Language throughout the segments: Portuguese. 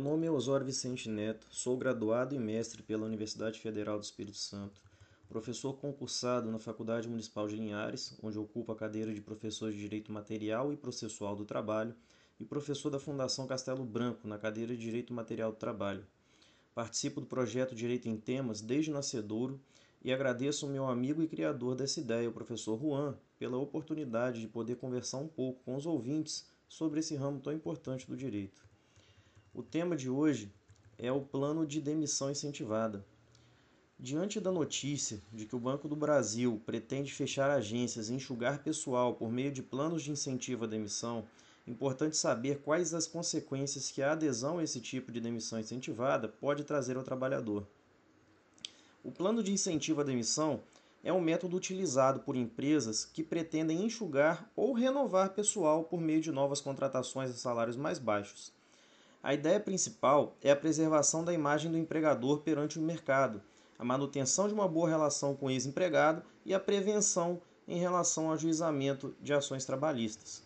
Meu nome é Osório Vicente Neto, sou graduado e mestre pela Universidade Federal do Espírito Santo, professor concursado na Faculdade Municipal de Linhares, onde ocupo a cadeira de professor de Direito Material e Processual do Trabalho, e professor da Fundação Castelo Branco, na cadeira de Direito Material do Trabalho. Participo do projeto Direito em Temas desde nascedouro e agradeço ao meu amigo e criador dessa ideia, o professor Juan, pela oportunidade de poder conversar um pouco com os ouvintes sobre esse ramo tão importante do direito. O tema de hoje é o plano de demissão incentivada. Diante da notícia de que o Banco do Brasil pretende fechar agências e enxugar pessoal por meio de planos de incentivo à demissão, Importante saber quais as consequências que a adesão a esse tipo de demissão incentivada pode trazer ao trabalhador. O plano de incentivo à demissão é um método utilizado por empresas que pretendem enxugar ou renovar pessoal por meio de novas contratações a salários mais baixos. A ideia principal é a preservação da imagem do empregador perante o mercado, a manutenção de uma boa relação com o ex-empregado e a prevenção em relação ao ajuizamento de ações trabalhistas.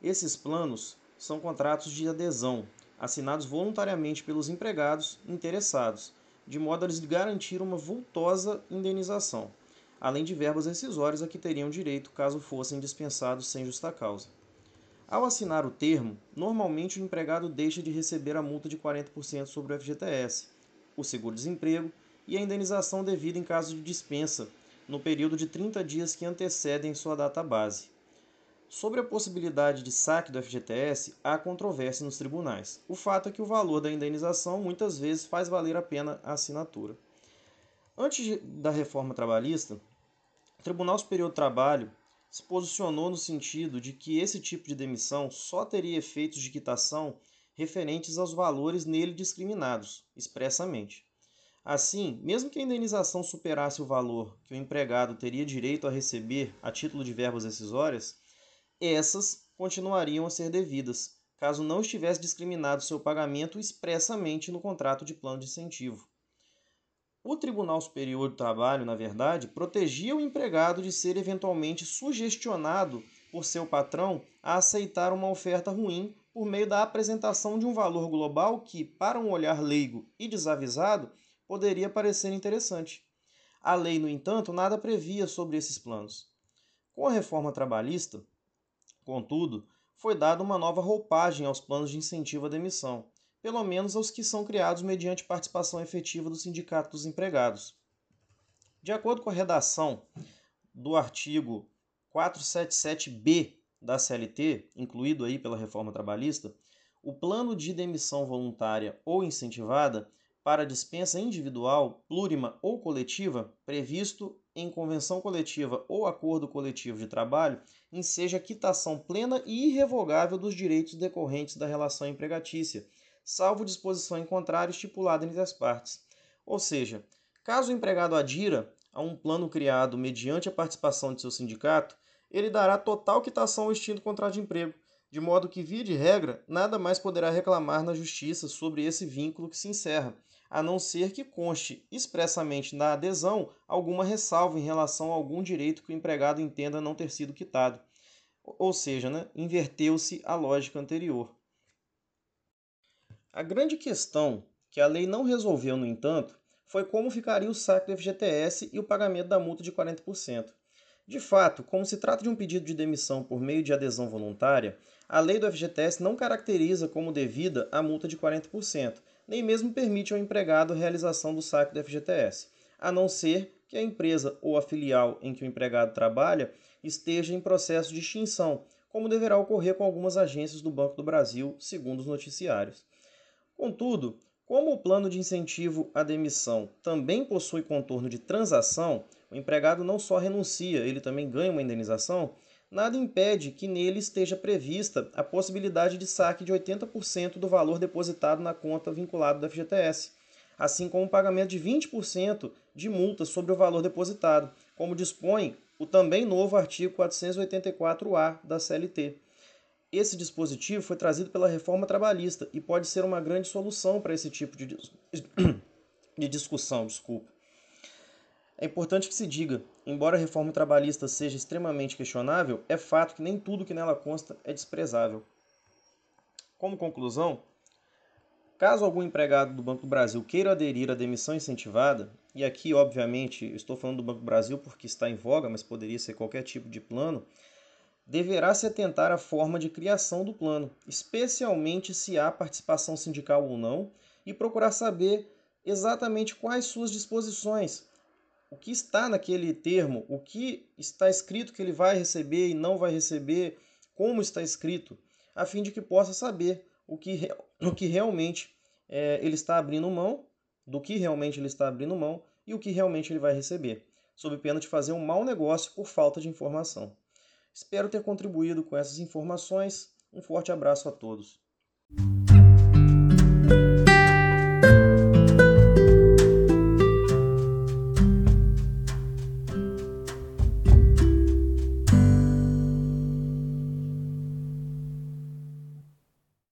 Esses planos são contratos de adesão, assinados voluntariamente pelos empregados interessados, de modo a lhes garantir uma vultosa indenização, além de verbas rescisórias a que teriam direito caso fossem dispensados sem justa causa. Ao assinar o termo, normalmente o empregado deixa de receber a multa de 40% sobre o FGTS, o seguro-desemprego e a indenização devida em caso de dispensa, no período de 30 dias que antecedem sua data base. Sobre a possibilidade de saque do FGTS, há controvérsia nos tribunais. O fato é que o valor da indenização muitas vezes faz valer a pena a assinatura. Antes da reforma trabalhista, o Tribunal Superior do Trabalho se posicionou no sentido de que esse tipo de demissão só teria efeitos de quitação referentes aos valores nele discriminados, expressamente. Assim, mesmo que a indenização superasse o valor que o empregado teria direito a receber a título de verbas decisórias, essas continuariam a ser devidas, caso não estivesse discriminado seu pagamento expressamente no contrato de plano de incentivo. O Tribunal Superior do Trabalho, na verdade, protegia o empregado de ser eventualmente sugestionado por seu patrão a aceitar uma oferta ruim por meio da apresentação de um valor global que, para um olhar leigo e desavisado, poderia parecer interessante. A lei, no entanto, nada previa sobre esses planos. Com a reforma trabalhista, Contudo, foi dada uma nova roupagem aos planos de incentivo à demissão, pelo menos aos que são criados mediante participação efetiva do Sindicato dos Empregados. De acordo com a redação do artigo 477b da CLT, incluído aí pela reforma trabalhista, o plano de demissão voluntária ou incentivada para dispensa individual, plurima ou coletiva, previsto em convenção coletiva ou acordo coletivo de trabalho, enseja quitação plena e irrevogável dos direitos decorrentes da relação empregatícia, salvo disposição em contrário estipulada entre as partes. Ou seja, caso o empregado adira a um plano criado mediante a participação de seu sindicato, ele dará total quitação ao extinto contrato de emprego, de modo que, via de regra, nada mais poderá reclamar na justiça sobre esse vínculo que se encerra, a não ser que conste expressamente na adesão alguma ressalva em relação a algum direito que o empregado entenda não ter sido quitado. Ou seja, né, inverteu-se a lógica anterior. A grande questão que a lei não resolveu, no entanto, foi como ficaria o saque do FGTS e o pagamento da multa de 40%. De fato, como se trata de um pedido de demissão por meio de adesão voluntária, a lei do FGTS não caracteriza como devida a multa de 40%, nem mesmo permite ao empregado a realização do saque do FGTS, a não ser que a empresa ou a filial em que o empregado trabalha esteja em processo de extinção, como deverá ocorrer com algumas agências do Banco do Brasil, segundo os noticiários. Contudo, como o plano de incentivo à demissão também possui contorno de transação, o empregado não só renuncia, ele também ganha uma indenização, nada impede que nele esteja prevista a possibilidade de saque de 80% do valor depositado na conta vinculada do FGTS, assim como o pagamento de 20% de multa sobre o valor depositado, como dispõe o também novo artigo 484-A da CLT. Esse dispositivo foi trazido pela reforma trabalhista e pode ser uma grande solução para esse tipo de, de discussão. Desculpa. É importante que se diga, embora a reforma trabalhista seja extremamente questionável, é fato que nem tudo que nela consta é desprezável. Como conclusão, Caso algum empregado do Banco do Brasil queira aderir à demissão incentivada, e aqui, obviamente, estou falando do Banco do Brasil porque está em voga, mas poderia ser qualquer tipo de plano, deverá se atentar à forma de criação do plano, especialmente se há participação sindical ou não, e procurar saber exatamente quais suas disposições, o que está naquele termo, o que está escrito que ele vai receber e não vai receber, como está escrito, a fim de que possa saber o que, o que realmente é, ele está abrindo mão, do que realmente ele está abrindo mão e o que realmente ele vai receber, sob pena de fazer um mau negócio por falta de informação. Espero ter contribuído com essas informações. Um forte abraço a todos.